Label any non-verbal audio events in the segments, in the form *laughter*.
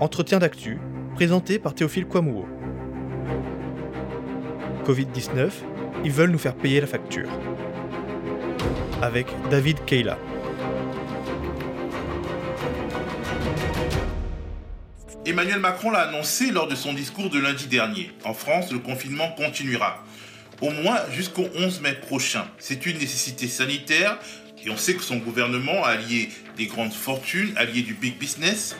Entretien d'actu, présenté par Théophile Kouamouo. Covid-19, ils veulent nous faire payer la facture. Avec David Keila. Emmanuel Macron l'a annoncé lors de son discours de lundi dernier. En France, le confinement continuera. Au moins jusqu'au 11 mai prochain. C'est une nécessité sanitaire et on sait que son gouvernement, allié des grandes fortunes, allié du big business,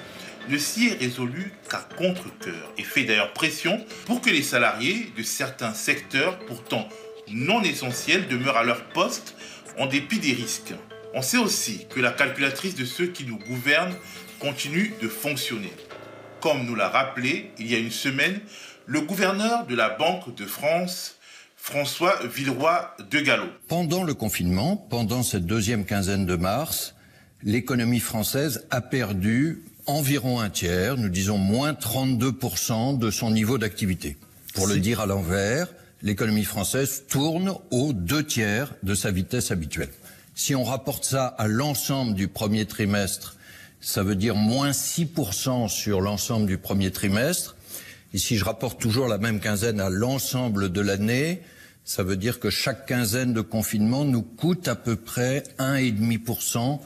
ne s'y est résolu qu'à contre-coeur et fait d'ailleurs pression pour que les salariés de certains secteurs pourtant non essentiels demeurent à leur poste en dépit des risques. On sait aussi que la calculatrice de ceux qui nous gouvernent continue de fonctionner. Comme nous l'a rappelé il y a une semaine le gouverneur de la Banque de France, François Villeroy de Gallo. Pendant le confinement, pendant cette deuxième quinzaine de mars, l'économie française a perdu environ un tiers, nous disons moins 32% de son niveau d'activité. Pour le dire à l'envers, l'économie française tourne aux deux tiers de sa vitesse habituelle. Si on rapporte ça à l'ensemble du premier trimestre, ça veut dire moins 6% sur l'ensemble du premier trimestre. Et si je rapporte toujours la même quinzaine à l'ensemble de l'année, ça veut dire que chaque quinzaine de confinement nous coûte à peu près 1,5%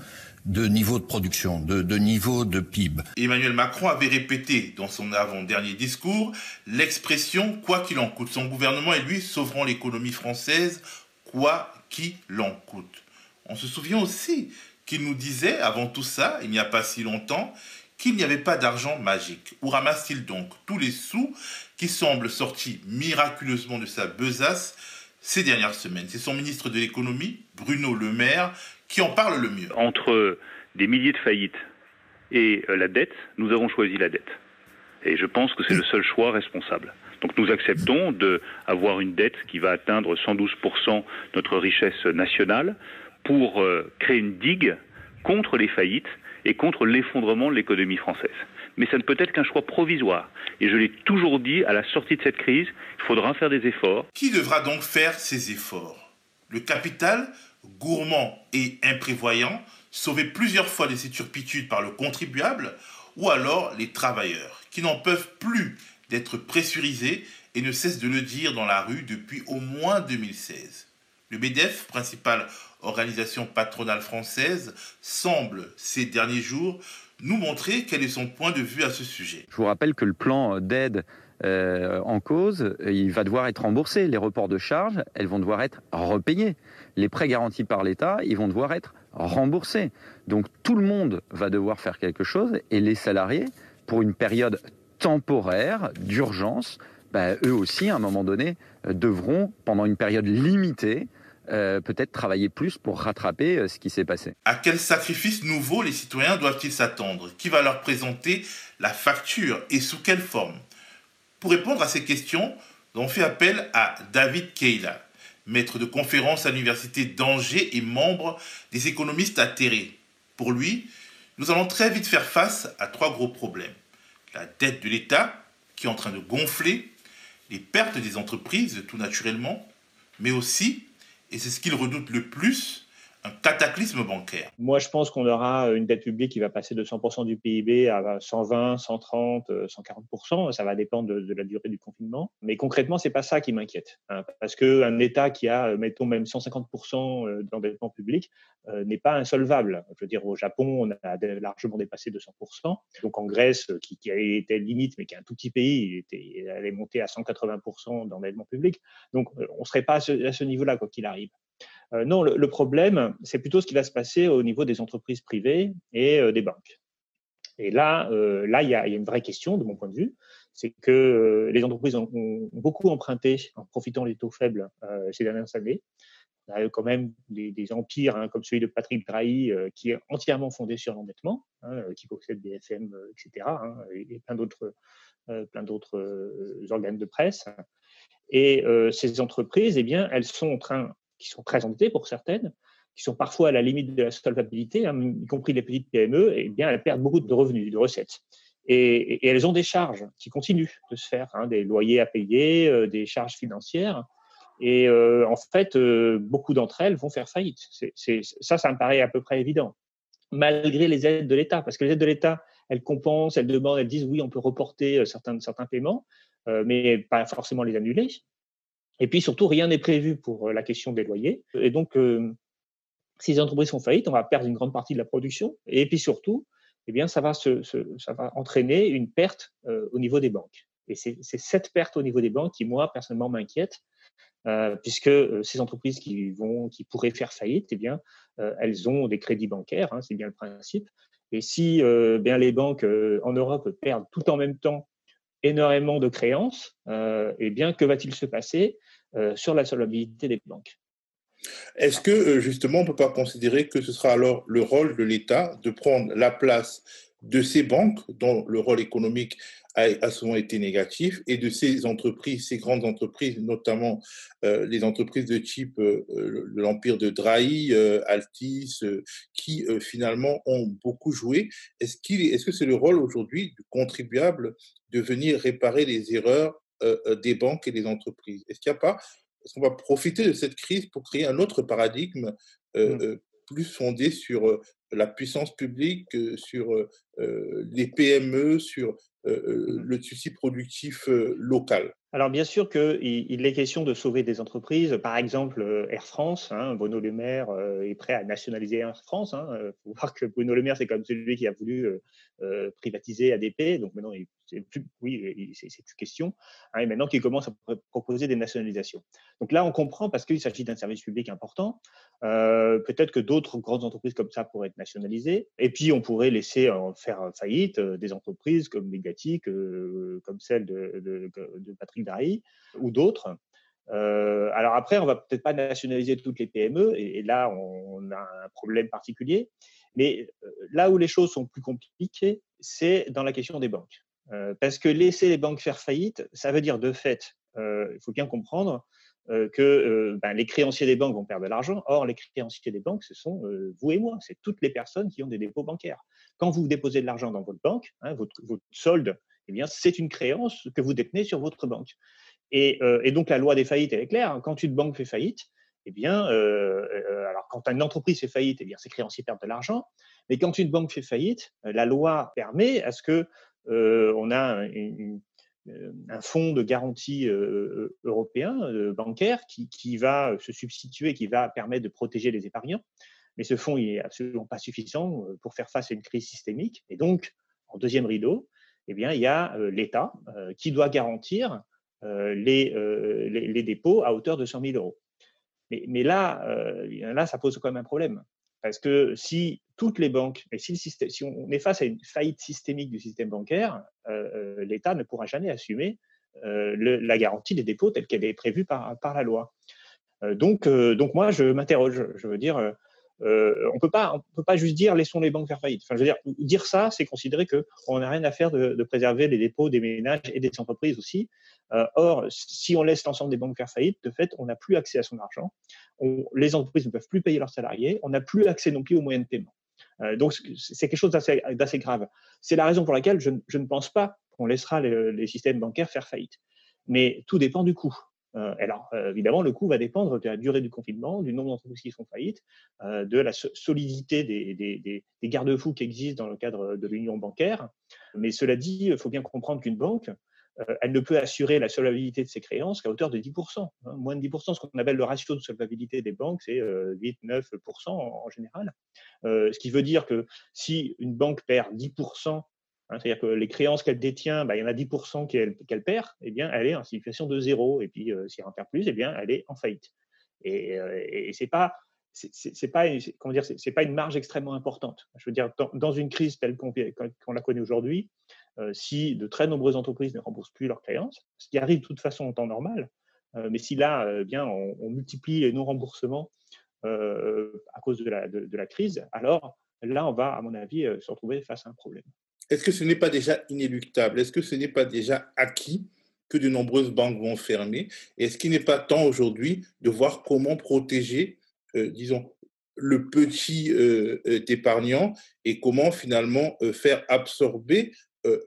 de niveau de production, de, niveau de PIB. Emmanuel Macron avait répété dans son avant-dernier discours l'expression quoi qu'il en coûte. Son gouvernement et lui sauveront l'économie française quoi qu'il en coûte. On se souvient aussi qu'il nous disait avant tout ça, il n'y a pas si longtemps, qu'il n'y avait pas d'argent magique. Où ramasse-t-il donc tous les sous qui semblent sortis miraculeusement de sa besace ces dernières semaines? C'est son ministre de l'économie, Bruno Le Maire, qui en parle le mieux. Entre des milliers de faillites et la dette, nous avons choisi la dette. Et je pense que c'est le seul choix responsable. Donc nous acceptons d'avoir une dette qui va atteindre 112% notre richesse nationale pour créer une digue contre les faillites et contre l'effondrement de l'économie française. Mais ça ne peut être qu'un choix provisoire. Et je l'ai toujours dit, à la sortie de cette crise, il faudra faire des efforts. Qui devra donc faire ces efforts? Le capital, gourmand et imprévoyant, sauvé plusieurs fois de ses turpitudes par le contribuable, ou alors les travailleurs, qui n'en peuvent plus d'être pressurisés et ne cessent de le dire dans la rue depuis au moins 2016. Le MEDEF, principale organisation patronale française, semble ces derniers jours nous montrer quel est son point de vue à ce sujet. Je vous rappelle que le plan d'aide euh, en cause, il va devoir être remboursé. Les reports de charges, elles vont devoir être repayées. Les prêts garantis par l'État, ils vont devoir être remboursés. Donc tout le monde va devoir faire quelque chose et les salariés, pour une période temporaire d'urgence, bah, eux aussi, à un moment donné, devront, pendant une période limitée, euh, peut-être travailler plus pour rattraper euh, ce qui s'est passé. À quel sacrifice nouveau les citoyens doivent-ils s'attendre? Qui va leur présenter la facture et sous quelle forme? Pour répondre à ces questions, on fait appel à David Keila, maître de conférence à l'université d'Angers et membre des économistes atterrés. Pour lui, nous allons très vite faire face à trois gros problèmes. La dette de l'État, qui est en train de gonfler, les pertes des entreprises, tout naturellement, mais aussi et c'est ce qu'il redoute le plus, cataclysme bancaire. Moi, je pense qu'on aura une dette publique qui va passer de 100% du PIB à 120, 130, 140%. Ça va dépendre de, la durée du confinement. Mais concrètement, c'est pas ça qui m'inquiète. Hein, parce qu'un État qui a, mettons même 150% d'endettement public, euh, n'est pas insolvable. Je veux dire, au Japon, on a largement dépassé 200%. Donc en Grèce, qui, était limite, mais qui est un tout petit pays, elle est montée à 180% d'endettement public. Donc on ne serait pas à ce, ce niveau-là, quoi qu'il arrive. Euh, non, le, problème, c'est plutôt ce qui va se passer au niveau des entreprises privées et euh, des banques. Et là, euh, là, il y, a, une vraie question de mon point de vue, c'est que les entreprises ont, beaucoup emprunté en profitant des taux faibles ces dernières années. On a quand même des, empires hein, comme celui de Patrick Drahi, qui est entièrement fondé sur l'endettement, hein, qui possède des FM, etc., hein, et, et, plein d'autres, plein d'autres organes de presse. Et ces entreprises, eh bien, elles sont en train qui sont très endettées pour certaines, qui sont parfois à la limite de la solvabilité, hein, y compris les petites PME, eh bien, elles perdent beaucoup de revenus, de recettes. Et, elles ont des charges qui continuent de se faire, hein, des loyers à payer, euh, des charges financières. Et euh, en fait, euh, beaucoup d'entre elles vont faire faillite. Ça, ça me paraît à peu près évident, malgré les aides de l'État, parce que les aides de l'État, elles compensent, elles demandent, elles disent oui, on peut reporter certains, certains paiements, mais pas forcément les annuler. Et puis surtout, rien n'est prévu pour la question des loyers. Et donc, si les entreprises sont faillites, on va perdre une grande partie de la production. Et puis surtout, eh bien, ça va, se, ça va entraîner une perte au niveau des banques. Et c'est cette perte au niveau des banques qui, moi, personnellement, m'inquiète, euh, puisque euh, ces entreprises qui, vont, qui pourraient faire faillite, eh bien, euh, elles ont des crédits bancaires, hein, c'est bien le principe. Et si bien les banques en Europe perdent tout en même temps énormément de créances, eh bien, que va-t-il se passer sur la solvabilité des banques? Est-ce que justement on ne peut pas considérer que ce sera alors le rôle de l'État de prendre la place de ces banques, dont le rôle économique a, souvent été négatif, et de ces entreprises, ces grandes entreprises, notamment euh, les entreprises de type euh, l'empire de Drahi, euh, Altis, qui finalement ont beaucoup joué. Est-ce qu'il, est-ce que c'est le rôle aujourd'hui du contribuable de venir réparer les erreurs des banques et des entreprises? Est-ce qu'il n'y a pas est-ce qu'on va profiter de cette crise pour créer un autre paradigme mmh. plus fondé sur la puissance publique, sur les PME, sur le souci productif local. Alors bien sûr qu'il il est question de sauver des entreprises, par exemple Air France. Hein, Bruno Le Maire est prêt à nationaliser Air France. Il hein, faut voir que Bruno Le Maire, c'est comme celui qui a voulu privatiser ADP. Donc maintenant, c'est plus, oui, c'est une question. Hein, et maintenant, qu'il commence à proposer des nationalisations. Donc là, on comprend parce qu'il s'agit d'un service public important. Peut-être que d'autres grandes entreprises comme ça pourraient être nationalisées. Et puis, on pourrait laisser faire faillite des entreprises comme Mediatic, comme celle de Patrick ou d'autres. Euh, alors après, on va peut-être pas nationaliser toutes les PME, et, là, on, a un problème particulier. Mais euh, là où les choses sont plus compliquées, c'est dans la question des banques. Euh, parce que laisser les banques faire faillite, ça veut dire de fait, il faut bien comprendre que ben, les créanciers des banques vont perdre de l'argent. Or, les créanciers des banques, ce sont vous et moi, c'est toutes les personnes qui ont des dépôts bancaires. Quand vous déposez de l'argent dans votre banque, hein, votre solde eh bien, c'est une créance que vous détenez sur votre banque. Et, euh, donc, la loi des faillites, est claire. Hein. Quand une banque fait faillite, eh bien, euh, euh, alors quand une entreprise fait faillite, eh bien, ses créanciers perdent de l'argent. Mais quand une banque fait faillite, la loi permet à ce que on a un fonds de garantie européen bancaire qui, qui, va se substituer, qui va permettre de protéger les épargnants. Mais ce fonds n'est absolument pas suffisant pour faire face à une crise systémique. Et donc, en deuxième rideau, eh bien, il y a l'État qui doit garantir les, les, dépôts à hauteur de 100 000 euros. Mais, là, là, ça pose quand même un problème. Parce que si toutes les banques, si, on est face à une faillite systémique du système bancaire, l'État ne pourra jamais assumer la garantie des dépôts telle qu'elle est prévue par, par la loi. donc, donc moi, je m'interroge. Je veux dire, euh, on peut pas, on peut pas juste dire laissons les banques faire faillite. Enfin, je veux dire, dire ça, c'est considérer que on n'a rien à faire de, préserver les dépôts des ménages et des entreprises aussi. Euh, or, si on laisse l'ensemble des banques faire faillite, de fait, on n'a plus accès à son argent. les entreprises ne peuvent plus payer leurs salariés. On n'a plus accès non plus aux moyens de paiement. Euh, donc, c'est quelque chose d'assez grave. C'est la raison pour laquelle je, ne pense pas qu'on laissera les systèmes bancaires faire faillite. Mais tout dépend du coût. Euh, alors, euh, évidemment, le coût va dépendre de la durée du confinement, du nombre d'entreprises qui sont faillites, euh, de la solidité des, garde-fous qui existent dans le cadre de l'union bancaire. Mais cela dit, il faut bien comprendre qu'une banque, elle ne peut assurer la solvabilité de ses créances qu'à hauteur de 10%. Hein. moins de 10%, ce qu'on appelle le ratio de solvabilité des banques, c'est 8-9% en, général. ce qui veut dire que si une banque perd 10% Hein, c'est-à-dire que les créances qu'elle détient, bah, il y en a 10% qu'elle perd, eh bien, elle est en situation de zéro. Et puis, euh, si elle en perd plus, eh bien, elle est en faillite. Et, euh, et pas, pas, c'est pas une marge extrêmement importante. Je veux dire, dans, une crise telle qu'on la connaît aujourd'hui, euh, si de très nombreuses entreprises ne remboursent plus leurs créances, ce qui arrive de toute façon en temps normal, mais si là, bien, on, multiplie les non-remboursements à cause de la crise, alors là, on va, à mon avis, se retrouver face à un problème est-ce que ce n'est pas déjà inéluctable? Est-ce que ce n'est pas déjà acquis que de nombreuses banques vont fermer? Est-ce qu'il n'est pas temps aujourd'hui de voir comment protéger, euh, disons, le petit euh, euh, épargnant et comment finalement faire absorber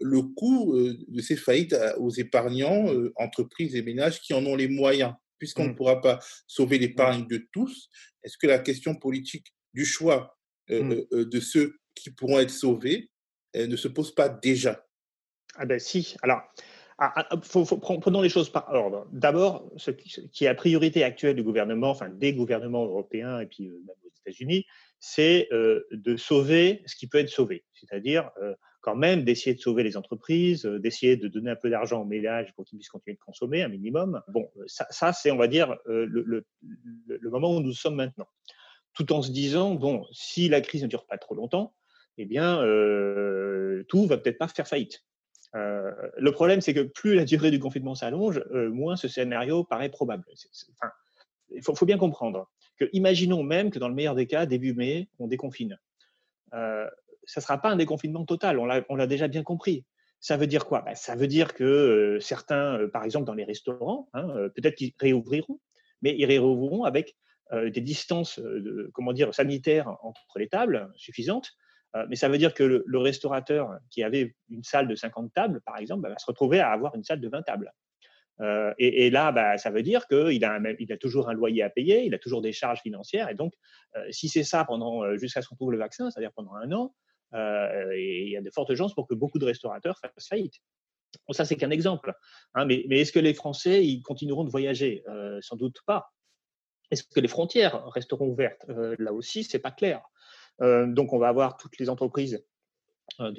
le coût de ces faillites aux épargnants, entreprises et ménages qui en ont les moyens? Puisqu'on ne mmh. pourra pas sauver l'épargne de tous, est-ce que la question politique du choix mmh. de ceux qui pourront être sauvés ne se pose pas déjà Ah ben si. Alors, ah, ah, prenons les choses par ordre. D'abord, ce qui, est la priorité actuelle du gouvernement, enfin des gouvernements européens et puis euh, même aux États-Unis, c'est euh, de sauver ce qui peut être sauvé. C'est-à-dire euh, quand même d'essayer de sauver les entreprises, d'essayer de donner un peu d'argent aux ménages pour qu'ils puissent continuer de consommer un minimum. Bon, ça, c'est, on va dire, le, moment où nous sommes maintenant. Tout en se disant, bon, si la crise ne dure pas trop longtemps, eh bien, tout va peut-être pas faire faillite. Euh, le problème, c'est que plus la durée du confinement s'allonge, euh, moins ce scénario paraît probable. il faut, bien comprendre que, imaginons même que dans le meilleur des cas, début mai, on déconfine. Euh, ça ne sera pas un déconfinement total, on l'a déjà bien compris. Ça veut dire quoi? Ben, Ça veut dire que certains, par exemple dans les restaurants, hein, peut-être qu'ils réouvriront, mais ils réouvriront avec des distances comment dire, sanitaires entre les tables suffisantes euh, mais ça veut dire que le, restaurateur qui avait une salle de 50 tables, par exemple, bah, va se retrouver à avoir une salle de 20 tables. Euh, et, là, bah, ça veut dire qu'il a, il a toujours un loyer à payer, il a toujours des charges financières. Et donc, euh, si c'est ça pendant jusqu'à ce qu'on trouve le vaccin, c'est-à-dire pendant un an, il y a de fortes chances pour que beaucoup de restaurateurs fassent faillite. Bon, ça, c'est qu'un exemple. Hein, mais, mais est-ce que les Français ils continueront de voyager? Sans doute pas. Est-ce que les frontières resteront ouvertes? Là aussi, c'est pas clair. Euh, donc, on va avoir toutes les entreprises euh,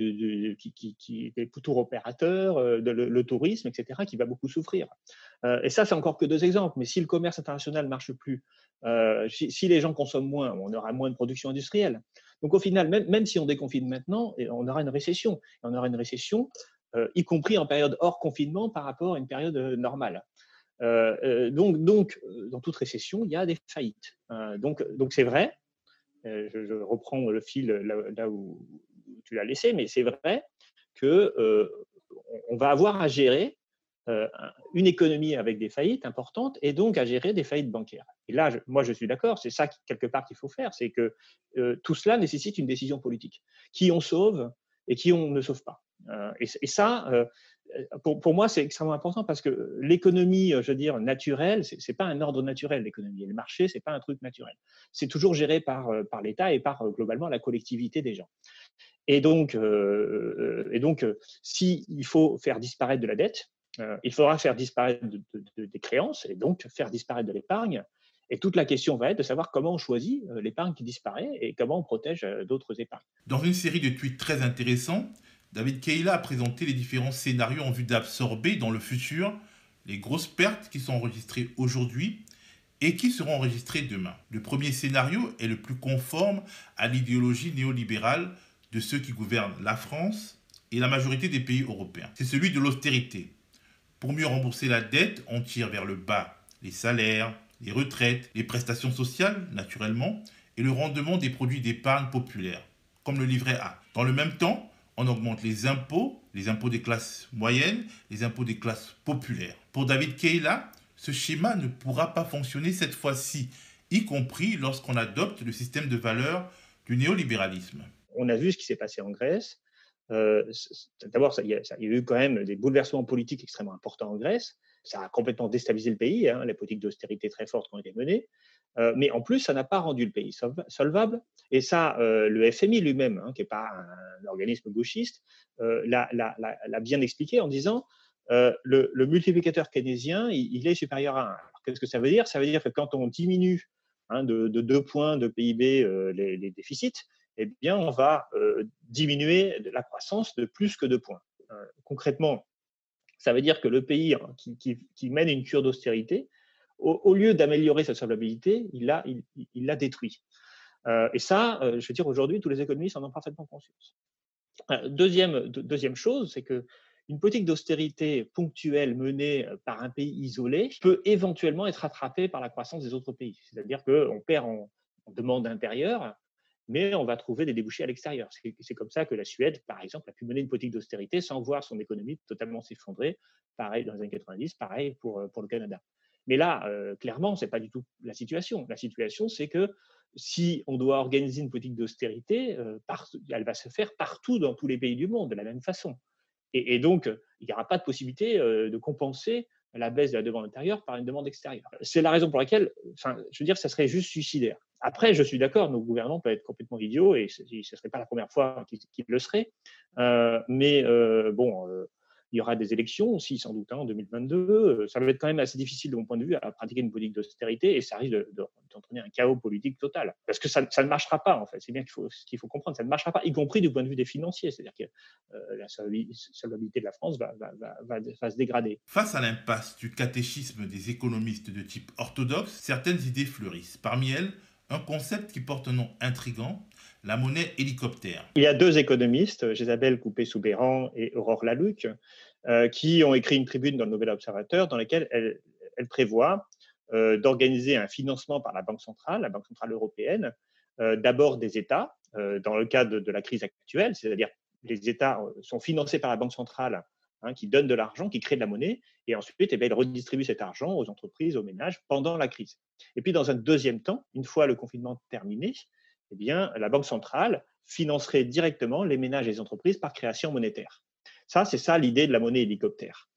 qui, qui, les tour opérateurs, euh, le, tourisme, etc., qui va beaucoup souffrir. et ça, c'est encore que deux exemples. Mais si le commerce international ne marche plus, si, les gens consomment moins, on aura moins de production industrielle. Donc au final, même, si on déconfine maintenant, on aura une récession. on aura une récession, y compris en période hors confinement par rapport à une période normale. donc, dans toute récession, il y a des faillites. donc c'est vrai, euh, je, reprends le fil là, où tu l'as laissé, mais c'est vrai que euh, on va avoir à gérer euh, une économie avec des faillites importantes et donc à gérer des faillites bancaires. Et là, moi, je suis d'accord, c'est ça quelque part qu'il faut faire, c'est que tout cela nécessite une décision politique. Qui on sauve et qui on ne sauve pas. et, ça, pour, moi, c'est extrêmement important parce que l'économie, je veux dire, naturelle, c'est n'est pas un ordre naturel, l'économie. Le marché, c'est pas un truc naturel. C'est toujours géré par, par l'État et par globalement la collectivité des gens. Et donc, euh, et donc s'il faut faire disparaître de la dette, il faudra faire disparaître des créances et donc faire disparaître de l'épargne. Et toute la question va être de savoir comment on choisit l'épargne qui disparaît et comment on protège d'autres épargnes. Dans une série de tweets très intéressants, David Keila a présenté les différents scénarios en vue d'absorber dans le futur les grosses pertes qui sont enregistrées aujourd'hui et qui seront enregistrées demain. Le premier scénario est le plus conforme à l'idéologie néolibérale de ceux qui gouvernent la France et la majorité des pays européens. C'est celui de l'austérité. Pour mieux rembourser la dette, on tire vers le bas les salaires, les retraites, les prestations sociales, naturellement, et le rendement des produits d'épargne populaire, comme le livret A. Dans le même temps, on augmente les impôts, les impôts des classes moyennes, les impôts des classes populaires. Pour David Keila, ce schéma ne pourra pas fonctionner cette fois-ci, y compris lorsqu'on adopte le système de valeurs du néolibéralisme. On a vu ce qui s'est passé en Grèce. Euh, d'abord, il, y, a eu quand même des bouleversements politiques extrêmement importants en Grèce. Ça a complètement déstabilisé le pays. Hein, les politiques d'austérité très fortes ont été menées. Euh, mais en plus, ça n'a pas rendu le pays solvable. Et ça, euh, le FMI lui-même, hein, qui n'est pas un, organisme gauchiste, euh, l'a bien expliqué en disant le, multiplicateur keynésien, il, est supérieur à 1. Qu'est-ce que ça veut dire? Ça veut dire que quand on diminue hein, de, de, 2 points de PIB les, déficits, eh bien, on va diminuer la croissance de plus que 2 points. concrètement, ça veut dire que le pays hein, qui mène une cure d'austérité, au, lieu d'améliorer sa solvabilité, il l'a il, détruit. Euh, et ça, euh, je veux dire, aujourd'hui, tous les économistes en ont parfaitement conscience. Euh, deuxième, chose, c'est que une politique d'austérité ponctuelle menée par un pays isolé peut éventuellement être rattrapée par la croissance des autres pays. C'est-à-dire qu'on perd en, demande intérieure, mais on va trouver des débouchés à l'extérieur. C'est comme ça que la Suède, par exemple, a pu mener une politique d'austérité sans voir son économie totalement s'effondrer. Pareil dans les années 90, pareil pour le Canada. Mais là, euh, clairement, ce n'est pas du tout la situation. La situation, c'est que si on doit organiser une politique d'austérité, euh, elle va se faire partout dans tous les pays du monde de la même façon. Et, donc, il n'y aura pas de possibilité euh, de compenser la baisse de la demande intérieure par une demande extérieure. C'est la raison pour laquelle, enfin, je veux dire, ça serait juste suicidaire. Après, je suis d'accord, nos gouvernements peuvent être complètement idiots et ce ne serait pas la première fois qu'ils le seraient. mais bon, il y aura des élections aussi, sans doute, hein, en 2022. Euh, ça va être quand même assez difficile, de mon point de vue, à pratiquer une politique d'austérité et ça risque d'entraîner un chaos politique total. Parce que ça, ne marchera pas, en fait. C'est bien qu'il faut, qu'il faut comprendre. Ça ne marchera pas, y compris du point de vue des financiers. C'est-à-dire que euh, la solvabilité de la France va, va se dégrader. Face à l'impasse du catéchisme des économistes de type orthodoxe, certaines idées fleurissent. Parmi elles, un concept qui porte un nom intrigant, la monnaie hélicoptère. Il y a deux économistes, Jésabelle Coupé-Soubéran et Aurore Laluc, euh, qui ont écrit une tribune dans le Nouvel Observateur dans laquelle elles, prévoient euh, d'organiser un financement par la Banque centrale, la Banque centrale européenne, euh, d'abord des États, dans le cadre de, la crise actuelle, c'est-à-dire les États sont financés par la Banque centrale Hein, qui donne de l'argent, qui crée de la monnaie, et ensuite, eh bien, redistribue cet argent aux entreprises, aux ménages pendant la crise. Et puis, dans un deuxième temps, une fois le confinement terminé, eh bien, la Banque centrale financerait directement les ménages et les entreprises par création monétaire. Ça, c'est ça l'idée de la monnaie hélicoptère.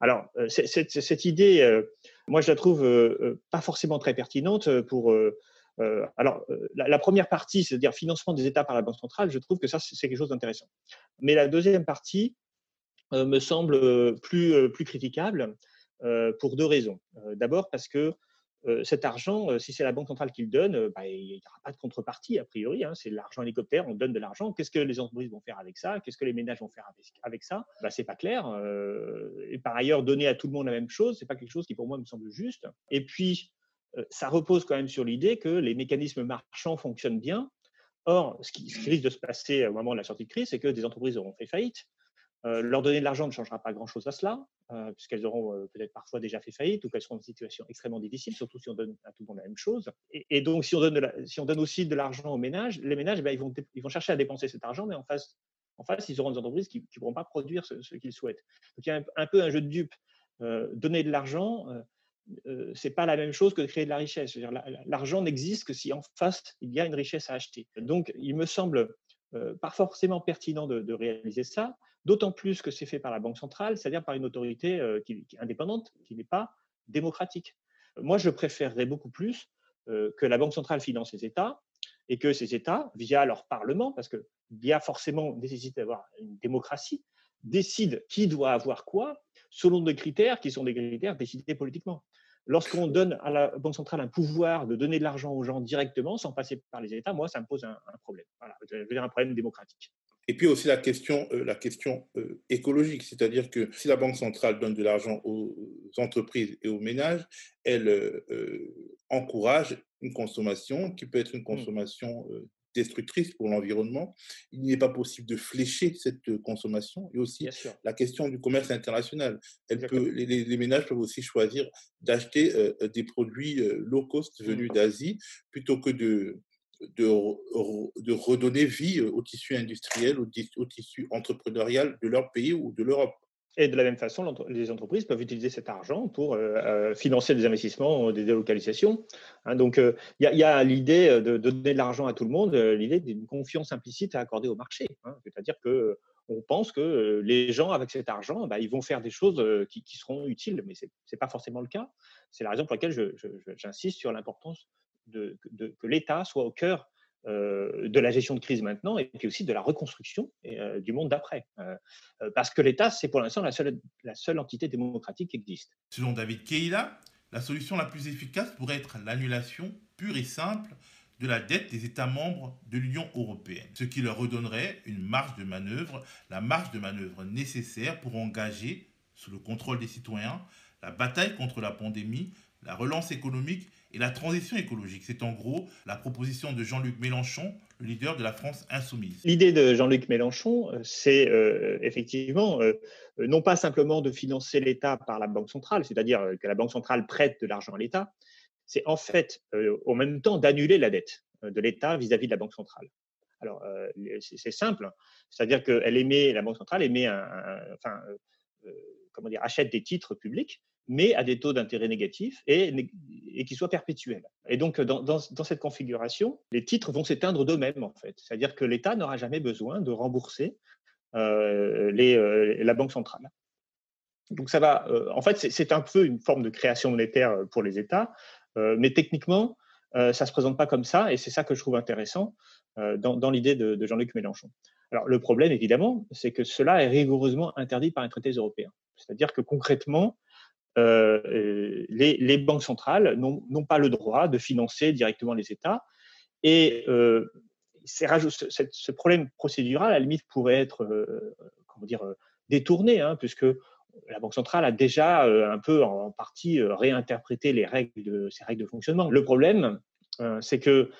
Alors, euh, cette, idée, euh, moi, je la trouve euh, pas forcément très pertinente pour. alors, la, première partie, c'est-à-dire financement des États par la Banque centrale, je trouve que ça, c'est quelque chose d'intéressant. Mais la deuxième partie me semble plus, plus critiquable pour deux raisons. D'abord, parce que cet argent, si c'est la Banque centrale qui le donne, bah, il n'y aura pas de contrepartie, a priori. Hein, c'est l'argent hélicoptère, on donne de l'argent. Qu'est-ce que les entreprises vont faire avec ça? Qu'est-ce que les ménages vont faire avec, ça? Bah, C'est pas clair. et par ailleurs, donner à tout le monde la même chose, c'est pas quelque chose qui, pour moi, me semble juste. Et puis, ça repose quand même sur l'idée que les mécanismes marchands fonctionnent bien. Or, ce qui, ce qui risque de se passer au moment de la sortie de crise, c'est que des entreprises auront fait faillite. Euh, leur donner de l'argent ne changera pas grand-chose à cela, euh, puisqu'elles auront euh, peut-être parfois déjà fait faillite ou qu'elles seront dans une situation extrêmement difficile, surtout si on donne à tout le monde la même chose. Et, donc, si on, donne si on donne aussi de l'argent aux ménages, les ménages, ben, ils, vont, ils vont chercher à dépenser cet argent, mais en face, en face ils auront des entreprises qui ne pourront pas produire ce, qu'ils souhaitent. Donc, il y a un, peu un jeu de dupes. donner de l'argent, ce c'est pas la même chose que de créer de la richesse. L'argent n'existe que si en face, il y a une richesse à acheter. Donc, il me semble pas forcément pertinent de, de réaliser ça, D'autant plus que c'est fait par la Banque centrale, c'est-à-dire par une autorité euh, qui, indépendante, qui n'est pas démocratique. Moi, je préférerais beaucoup plus euh, que la Banque centrale finance les États et que ces États, via leur Parlement, parce qu'il y a forcément nécessité d'avoir une démocratie, décident qui doit avoir quoi selon des critères qui sont des critères décidés politiquement. Lorsqu'on donne à la Banque centrale un pouvoir de donner de l'argent aux gens directement sans passer par les États, moi, ça me pose un, problème. Voilà, je veux dire un problème démocratique. Et puis aussi la question, euh, la question euh, écologique, c'est-à-dire que si la Banque centrale donne de l'argent aux entreprises et aux ménages, elle euh, encourage une consommation qui peut être une mmh. consommation destructrice pour l'environnement. Il n'est pas possible de flécher cette consommation. Et aussi la question du commerce international. Elle peut, les, ménages peuvent aussi choisir d'acheter des produits low cost venus mmh. d'Asie plutôt que de de, redonner vie au tissu industriel, au, tissu entrepreneurial de leur pays ou de l'Europe. Et de la même façon, les entreprises peuvent utiliser cet argent pour euh, euh, financer des investissements, des délocalisations. Hein. donc, euh, il y a, l'idée de, donner de l'argent à tout le monde, l'idée d'une confiance implicite à accorder au marché. Hein. C'est-à-dire que on pense que les gens, avec cet argent, bah, ils vont faire des choses qui, seront utiles, mais ce n'est pas forcément le cas. C'est la raison pour laquelle j'insiste sur l'importance de, que l'État soit au cœur euh, de la gestion de crise maintenant et puis aussi de la reconstruction euh, du monde d'après. Euh, parce que l'État, c'est pour l'instant la seule, la seule entité démocratique qui existe. Selon David Keila, la solution la plus efficace pourrait être l'annulation pure et simple de la dette des États membres de l'Union européenne, ce qui leur redonnerait une marge de manœuvre, la marge de manœuvre nécessaire pour engager, sous le contrôle des citoyens, la bataille contre la pandémie, la relance économique et la transition écologique. C'est en gros la proposition de Jean-Luc Mélenchon, le leader de la France insoumise. L'idée de Jean-Luc Mélenchon, euh, c'est euh, effectivement euh, non pas simplement de financer l'État par la Banque centrale, c'est-à-dire que la Banque centrale prête de l'argent à l'État, c'est en fait au même temps d'annuler la dette de l'État vis-à-vis de la Banque centrale. Alors, c'est simple, c'est-à-dire que émet, la Banque centrale émet un, comment dire, achète des titres publics mais à des taux d'intérêt négatifs et, qui soient perpétuels. Et donc, dans, cette configuration, les titres vont s'éteindre d'eux-mêmes, en fait. C'est-à-dire que l'État n'aura jamais besoin de rembourser euh, les, euh, la Banque centrale. Donc, ça va. Euh, en fait, c'est un peu une forme de création monétaire pour les États, mais techniquement, ça ne se présente pas comme ça, et c'est ça que je trouve intéressant dans, l'idée de, de Jean-Luc Mélenchon. Alors le problème, évidemment, c'est que cela est rigoureusement interdit par un traité européen. C'est-à-dire que concrètement, euh, les, banques centrales n'ont pas le droit de financer directement les États. Et euh, ce problème procédural, à la limite, pourrait être euh, comment dire, détourné, hein, puisque la Banque centrale a déjà un peu en, partie réinterprété les règles de fonctionnement. Le problème, c'est que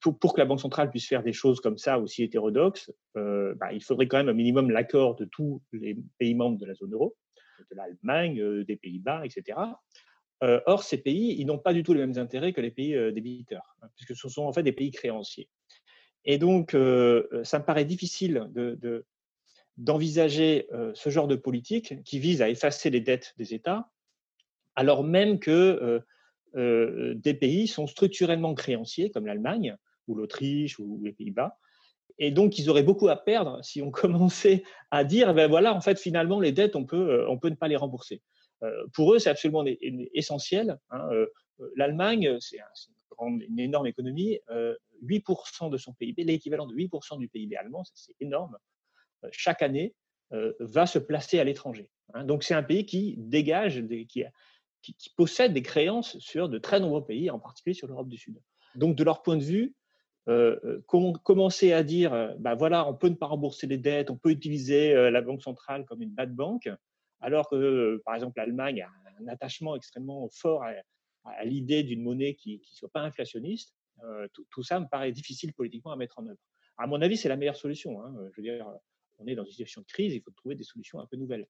pour, que la Banque centrale puisse faire des choses comme ça aussi hétérodoxes, bah, il faudrait quand même un minimum l'accord de tous les pays membres de la zone euro de l'Allemagne, euh, des Pays-Bas, etc. Euh, or, ces pays, ils n'ont pas du tout les mêmes intérêts que les pays euh, débiteurs, hein, puisque ce sont en fait des pays créanciers. Et donc, ça me paraît difficile de, d'envisager ce genre de politique qui vise à effacer les dettes des États, alors même que des pays sont structurellement créanciers, comme l'Allemagne ou l'Autriche ou les Pays-Bas, et donc, ils auraient beaucoup à perdre si on *laughs* commençait à dire, ben voilà, en fait, finalement, les dettes, on peut, euh, on peut ne pas les rembourser. Euh, pour eux, c'est absolument essentiel. Hein, euh, L'Allemagne, c'est une, énorme économie. 8% de son PIB, l'équivalent de 8% du PIB allemand, c'est énorme, chaque année, va se placer à l'étranger. Hein. Donc, c'est un pays qui dégage, qui possède des créances sur de très nombreux pays, en particulier sur l'Europe du Sud. Donc, de leur point de vue, euh, euh commencer à dire, bah voilà, on peut ne pas rembourser les dettes, on peut utiliser euh, la banque centrale comme une bad bank, alors que, euh, par exemple, l'Allemagne a un attachement extrêmement fort à, l'idée d'une monnaie qui ne soit pas inflationniste, tout, ça me paraît difficile politiquement à mettre en œuvre. À mon avis, c'est la meilleure solution. Hein. Je veux dire, on est dans une situation de crise, il faut trouver des solutions un peu nouvelles.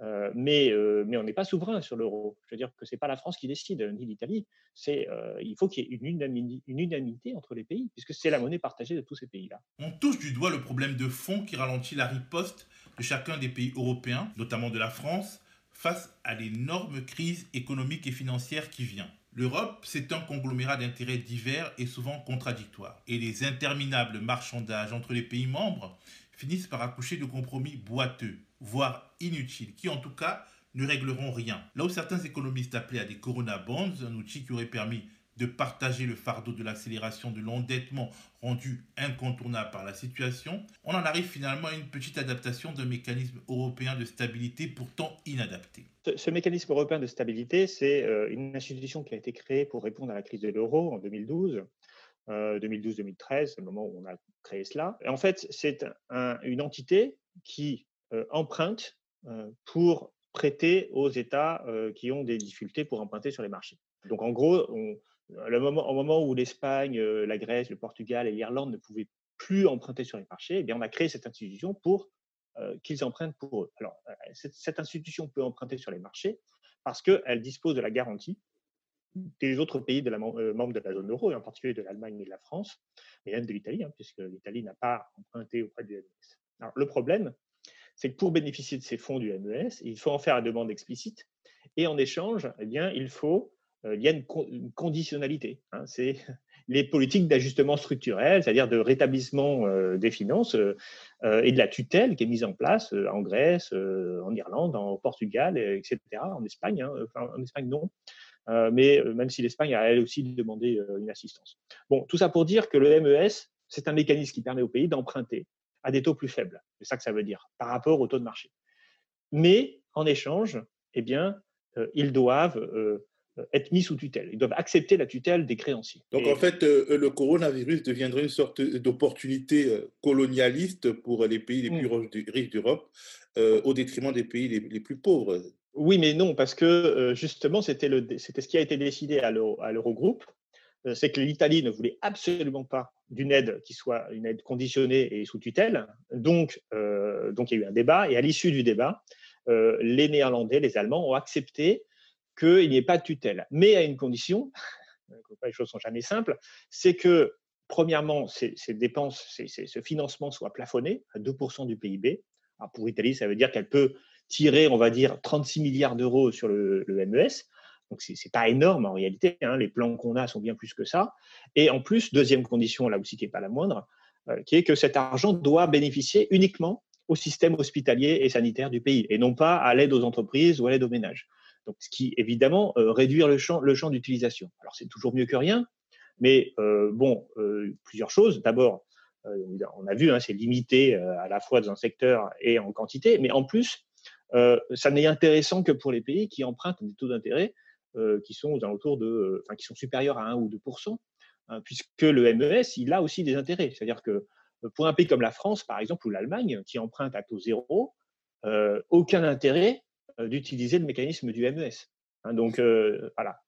Euh, mais, euh, mais on n'est pas souverain sur l'euro. Je veux dire que ce n'est pas la France qui décide, ni l'Italie. Euh, il faut qu'il y ait une, une, unanimité entre les pays, puisque c'est la monnaie partagée de tous ces pays-là. On touche du doigt le problème de fond qui ralentit la riposte de chacun des pays européens, notamment de la France, face à l'énorme crise économique et financière qui vient. L'Europe, c'est un conglomérat d'intérêts divers et souvent contradictoires. Et les interminables marchandages entre les pays membres finissent par accoucher de compromis boiteux voire inutiles, qui en tout cas ne régleront rien. Là où certains économistes appelaient à des Corona Bonds, un outil qui aurait permis de partager le fardeau de l'accélération de l'endettement rendu incontournable par la situation, on en arrive finalement à une petite adaptation d'un mécanisme européen de stabilité pourtant inadapté. Ce, mécanisme européen de stabilité, c'est euh, une institution qui a été créée pour répondre à la crise de l'euro en 2012. 2012-2013, c'est le moment où on a créé cela. Et en fait, c'est une entité qui euh, emprunte euh, pour prêter aux États euh, qui ont des difficultés pour emprunter sur les marchés. Donc en gros, au moment où l'Espagne, la Grèce, le Portugal et l'Irlande ne pouvaient plus emprunter sur les marchés, eh bien, on a créé cette institution pour qu'ils empruntent pour eux. Alors, cette, institution peut emprunter sur les marchés parce qu'elle dispose de la garantie des autres pays membres de la zone euro, et en particulier de l'Allemagne et de la France, et même de l'Italie, hein, puisque l'Italie n'a pas emprunté auprès du MES. Alors, le problème, c'est que pour bénéficier de ces fonds du MES, il faut en faire la demande explicite. Et en échange, eh bien, il faut, euh, il y a une, conditionnalité. Hein. c'est *laughs* les politiques d'ajustement structurel, c'est-à-dire de rétablissement euh, des finances euh, et de la tutelle qui est mise en place en Grèce, en Irlande, en Portugal, etc., en Espagne. Hein, enfin, en Espagne, non. mais même si l'Espagne a elle aussi demandé une assistance. Bon, tout ça pour dire que le MES, c'est un mécanisme qui permet au pays d'emprunter à des taux plus faibles. C'est ça que ça veut dire, par rapport au taux de marché. Mais en échange, eh bien, euh, ils doivent euh, être mis sous tutelle. Ils doivent accepter la tutelle des créanciers. Donc en fait, euh, le coronavirus deviendrait une sorte d'opportunité colonialiste pour les pays les plus mmh. riches d'Europe, au détriment des pays les, plus pauvres. Oui, mais non, parce que justement, c'était ce qui a été décidé à l'Eurogroupe, c'est que l'Italie ne voulait absolument pas d'une aide qui soit une aide conditionnée et sous tutelle. Donc, euh, donc il y a eu un débat, et à l'issue du débat, euh, les Néerlandais, les Allemands ont accepté qu'il n'y ait pas de tutelle, mais à une condition, *laughs* les choses sont jamais simples, c'est que, premièrement, ces, dépenses, ce financement soit plafonné à 2% du PIB. Pour l'Italie, ça veut dire qu'elle peut tirer, on va dire, 36 milliards d'euros sur le MES. Donc, ce n'est pas énorme en réalité. Hein. les plans qu'on a sont bien plus que ça. Et en plus, deuxième condition, là aussi qui n'est pas la moindre, euh, qui est que cet argent doit bénéficier uniquement au système hospitalier et sanitaire du pays, et non pas à l'aide aux entreprises ou à l'aide aux ménages. Donc, ce qui, évidemment, euh, réduire le champ, d'utilisation. Alors, c'est toujours mieux que rien, Mais bon, plusieurs choses. D'abord, on a vu, hein, c'est limité à la fois dans un secteur et en quantité, mais en plus, ça n'est intéressant que pour les pays qui empruntent des taux d'intérêt qui sont de, enfin, qui sont supérieurs à 1 ou 2% hein, puisque le MES, il a aussi des intérêts. C'est-à-dire que pour un pays comme la France, par exemple, ou l'Allemagne, qui emprunte à taux zéro, aucun intérêt d'utiliser le mécanisme du MES. Hein, donc voilà,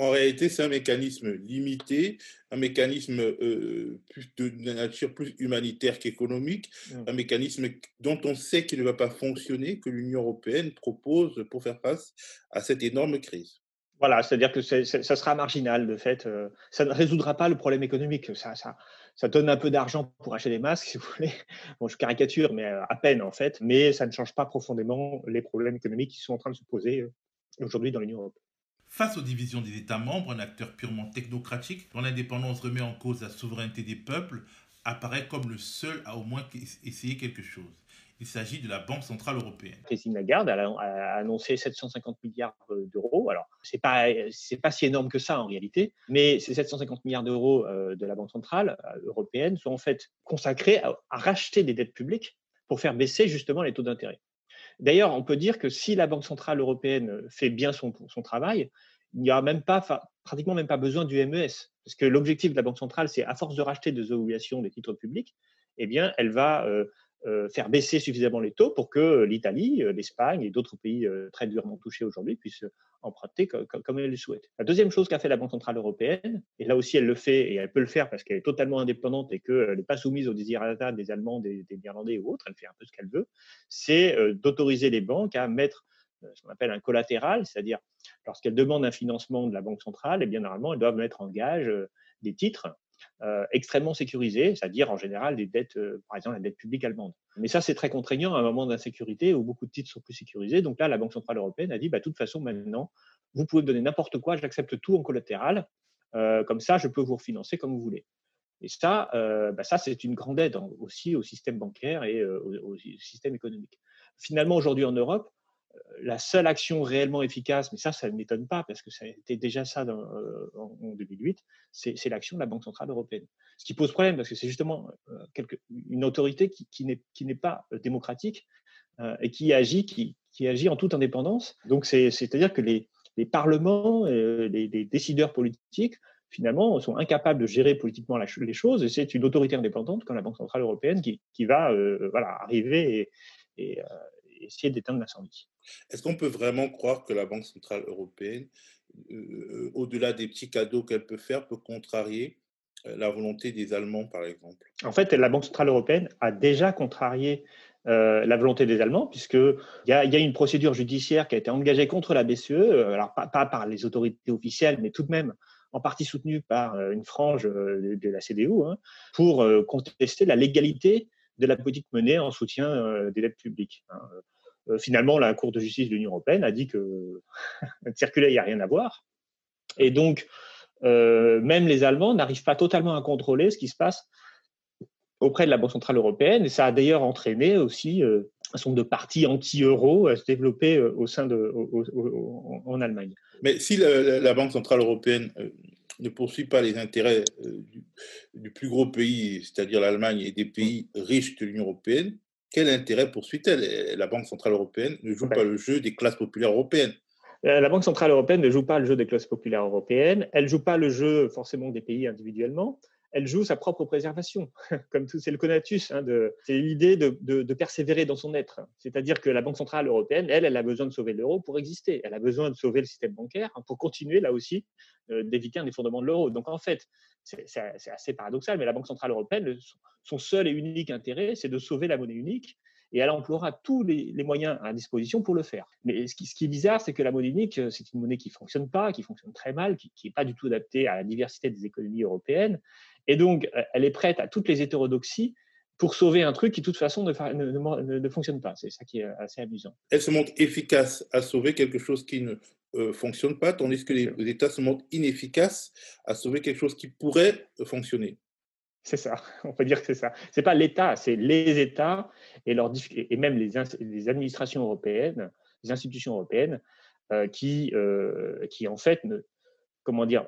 en réalité, c'est un mécanisme limité, un mécanisme euh, plus de, nature plus humanitaire qu'économique, mmh. un mécanisme dont on sait qu'il ne va pas fonctionner, que l'Union européenne propose pour faire face à cette énorme crise. Voilà, c'est-à-dire que ça sera marginal, de fait. Euh, ça ne résoudra pas le problème économique. Ça, ça, ça donne un peu d'argent pour acheter des masques, *laughs* si vous voulez. Bon, je caricature, mais euh, à peine, en fait. Mais ça ne change pas profondément les problèmes économiques qui sont en train de se poser aujourd'hui dans l'Union européenne. Face aux divisions des États membres, un acteur purement technocratique, dont l'indépendance remet en cause la souveraineté des peuples, apparaît comme le seul à au moins essayer quelque chose. Il s'agit de la Banque Centrale Européenne. Christine Lagarde a, annoncé 750 milliards euh, d'euros. Alors, ce n'est pas, pas si énorme que ça en réalité, mais ces 750 milliards d'euros euh, de la Banque Centrale euh, Européenne sont en fait consacrés à racheter des dettes publiques pour faire baisser justement les taux d'intérêt. D'ailleurs, on peut dire que si la Banque centrale européenne fait bien son, travail, il n'y aura même pas, pratiquement même pas besoin du MES. Parce que l'objectif de la Banque centrale, c'est à force de racheter des obligations, des titres publics, eh bien, elle va euh, euh, faire baisser suffisamment les taux pour que l'Italie, euh, l'Espagne et d'autres pays très durement touchés aujourd'hui puissent emprunter comme, elle le souhaite. La deuxième chose qu'a fait la Banque centrale européenne, et là aussi elle le fait et elle peut le faire parce qu'elle est totalement indépendante et qu'elle n'est pas soumise aux désirata des Allemands, des, des Néerlandais ou autres, elle fait un peu ce qu'elle veut, c'est euh, d'autoriser les banques à mettre euh, ce qu'on appelle un collatéral, c'est-à-dire lorsqu'elles demandent un financement de la Banque centrale, et eh bien normalement elles doivent mettre en gage euh, des titres extrêmement sécurisés, c'est-à-dire en général des dettes, par exemple la dette publique allemande. Mais ça, c'est très contraignant à un moment d'insécurité où beaucoup de titres sont plus sécurisés. Donc là, la Banque Centrale Européenne a dit, bah, de toute façon, maintenant, vous pouvez me donner n'importe quoi, j'accepte tout en collatéral. comme ça, je peux vous refinancer comme vous voulez. Et ça, bah, ça c'est une grande aide aussi au système bancaire et au, système économique. Finalement, aujourd'hui en Europe, la seule action réellement efficace, mais ça, ça ne m'étonne pas parce que ça été déjà ça euh, en 2008, c'est l'action de la Banque Centrale Européenne. Ce qui pose problème parce que c'est justement euh, une autorité qui, n'est pas euh, démocratique et qui agit, en toute indépendance. Donc, c'est-à-dire que les, parlements, les, décideurs politiques, finalement, sont incapables de gérer politiquement les choses et c'est une autorité indépendante comme la Banque Centrale Européenne qui, va arriver et essayer d'éteindre l'incendie. Est-ce qu'on peut vraiment croire que la Banque Centrale Européenne, euh, au-delà des petits cadeaux qu'elle peut faire, peut contrarier euh, la volonté des Allemands, par exemple? En fait, la Banque Centrale Européenne a déjà contrarié euh, la volonté des Allemands, puisqu'il y, a, y a une procédure judiciaire qui a été engagée contre la BCE, alors pas, par les autorités officielles, mais tout de même en partie soutenue par une frange de, la CDU, hein, pour contester la légalité de la politique menée en soutien des dettes publiques. Hein. Euh, finalement, la Cour de justice de l'Union européenne a dit que *laughs* circuler, il n'y a rien à voir. Et donc, euh, même les Allemands n'arrivent pas totalement à contrôler ce qui se passe auprès de la Banque centrale européenne. Et ça a d'ailleurs entraîné aussi euh, un certain nombre de partis anti-euro à se développer au sein de, en Allemagne. Mais si la, Banque centrale européenne ne poursuit pas les intérêts du, du plus gros pays, c'est-à-dire l'Allemagne et des pays riches de l'Union européenne, quel intérêt poursuit-elle? La Banque Centrale Européenne ne joue pas le jeu des classes populaires européennes. Euh, la Banque Centrale Européenne ne joue pas le jeu des classes populaires européennes. Elle ne joue pas le jeu forcément des pays individuellement. Elle joue sa propre préservation, *laughs* comme tout, c'est le conatus. Hein, c'est l'idée de, persévérer dans son être. C'est-à-dire que la Banque Centrale Européenne, elle, elle a besoin de sauver l'euro pour exister. Elle a besoin de sauver le système bancaire hein, pour continuer, là aussi, euh, d'éviter un effondrement de l'euro. Donc, en fait, c'est assez paradoxal, mais la Banque Centrale Européenne, son seul et unique intérêt, c'est de sauver la monnaie unique et elle emploiera tous les, moyens à disposition pour le faire. Mais ce qui, ce qui est bizarre, c'est que la monnaie unique, c'est une monnaie qui ne fonctionne pas, qui fonctionne très mal, qui n'est pas du tout adaptée à la diversité des économies européennes. Et donc, elle est prête à toutes les hétérodoxies pour sauver un truc qui, de toute façon, ne, ne fonctionne pas. C'est ça qui est assez amusant. Elle se montre efficace à sauver quelque chose qui ne euh, fonctionne pas, tandis que les, États se montrent inefficaces à sauver quelque chose qui pourrait fonctionner. C'est ça, *laughs* on peut dire que c'est ça. Ce n'est pas l'État, c'est les États et, même les, les, administrations européennes, les institutions européennes, euh, qui, euh, qui en fait, ne, comment dire,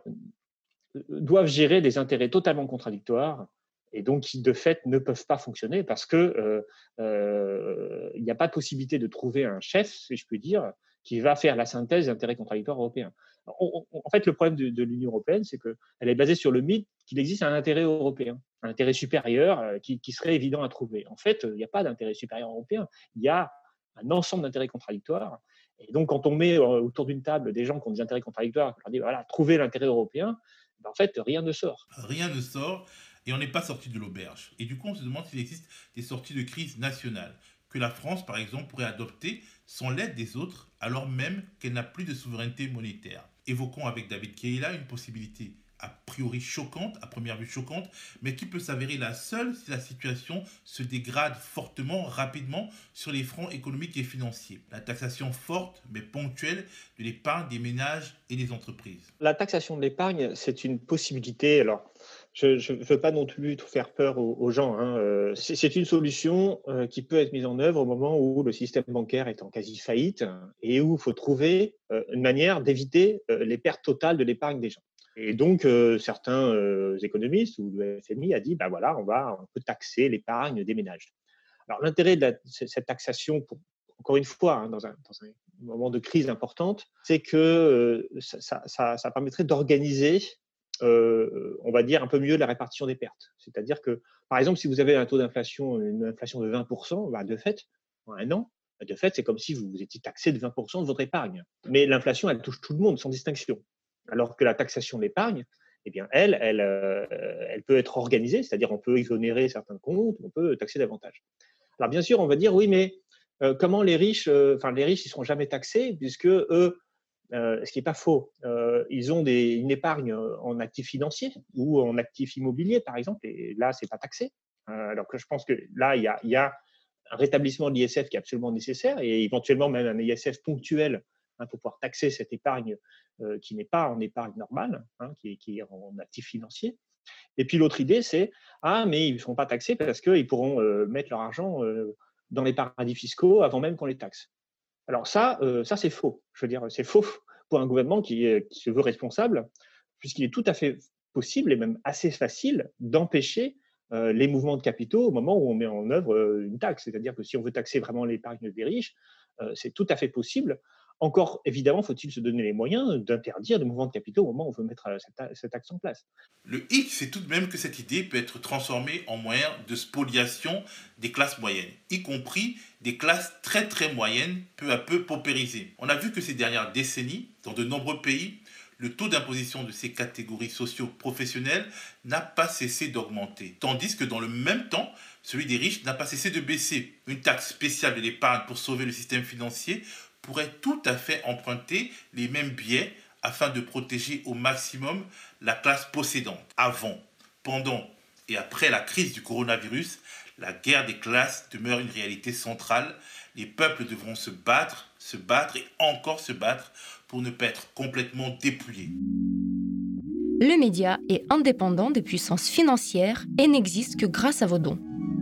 doivent gérer des intérêts totalement contradictoires et donc qui de fait ne peuvent pas fonctionner parce que euh, euh, il n'y a pas de possibilité de trouver un chef, si je puis dire, qui va faire la synthèse des intérêts contradictoires européens. en fait, le problème de, l'Union européenne, c'est qu'elle est basée sur le mythe qu'il existe un intérêt européen, un intérêt supérieur euh, qui, qui, serait évident à trouver. En fait, il n'y a pas d'intérêt supérieur européen, il y a un ensemble d'intérêts contradictoires. Et donc, quand on met autour d'une table des gens qui ont des intérêts contradictoires, on leur dit voilà, trouvez l'intérêt européen, en fait, rien ne sort. Rien ne sort et on n'est pas sorti de l'auberge. Et du coup, on se demande s'il existe des sorties de crise nationales que la France, par exemple, pourrait adopter sans l'aide des autres, alors même qu'elle n'a plus de souveraineté monétaire. Évoquons avec David Keila une possibilité a priori choquante, à première vue choquante, mais qui peut s'avérer la seule si la situation se dégrade fortement, rapidement sur les fronts économiques et financiers. La taxation forte mais ponctuelle de l'épargne des ménages et des entreprises. La taxation de l'épargne, c'est une possibilité. Alors, je ne veux pas non plus faire peur aux, gens. Hein. Euh, c'est une solution euh, qui peut être mise en œuvre au moment où le système bancaire est en quasi faillite et où il faut trouver euh, une manière d'éviter les pertes totales de l'épargne des gens. Et donc, euh, certains euh, économistes ou le FMI a dit, ben voilà, on va on peut taxer l'épargne des ménages. Alors, l'intérêt de cette taxation, pour, encore une fois, hein, dans, un, dans, un, moment de crise importante, c'est que euh, ça, ça, ça, permettrait d'organiser, on va dire, un peu mieux la répartition des pertes. C'est-à-dire que, par exemple, si vous avez un taux d'inflation, une inflation de 20%, bah, de fait, en un an, de fait, c'est comme si vous, vous étiez taxé de 20% de votre épargne. Mais l'inflation, elle touche tout le monde sans distinction. Alors que la taxation de l'épargne, eh bien, elle, elle, euh, elle peut être organisée, c'est-à-dire on peut exonérer certains comptes, on peut taxer davantage. Alors bien sûr, on va dire oui, mais euh, comment les riches, euh, enfin les riches, ils seront jamais taxés puisque eux, ce qui n'est pas faux, ils ont des, une épargne en actifs financiers ou en actifs immobiliers, par exemple, et là, c'est pas taxé. alors que je pense que là, il y a, y a un rétablissement de l'ISF qui est absolument nécessaire et éventuellement même un ISF ponctuel hein, pour pouvoir taxer cette épargne euh, qui n'est pas en épargne normale, hein, qui, est, qui, est, en actif financier. Et puis l'autre idée, c'est ah mais ils ne seront pas taxés parce qu'ils pourront euh, mettre leur argent euh, dans les paradis fiscaux avant même qu'on les taxe. Alors ça, ça c'est faux. Je veux dire, c'est faux pour un gouvernement qui, qui se veut responsable, puisqu'il est tout à fait possible et même assez facile d'empêcher les mouvements de capitaux au moment où on met en œuvre une taxe. C'est-à-dire que si on veut taxer vraiment l'épargne des riches, c'est tout à fait possible encore, évidemment, faut-il se donner les moyens d'interdire des mouvements de capitaux au moment où on veut mettre euh, cette, axe en place. Le hic, c'est tout de même que cette idée peut être transformée en moyen de spoliation des classes moyennes, y compris des classes très très moyennes, peu à peu paupérisées. On a vu que ces dernières décennies, dans de nombreux pays, le taux d'imposition de ces catégories socio-professionnelles n'a pas cessé d'augmenter, tandis que dans le même temps, celui des riches n'a pas cessé de baisser. Une taxe spéciale de l'épargne pour sauver le système financier pourrait tout à fait emprunter les mêmes biais afin de protéger au maximum la classe possédante. Avant, pendant et après la crise du coronavirus, la guerre des classes demeure une réalité centrale. Les peuples devront se battre, se battre et encore se battre pour ne pas être complètement dépouillés. Le média est indépendant des puissances financières et n'existe que grâce à vos dons.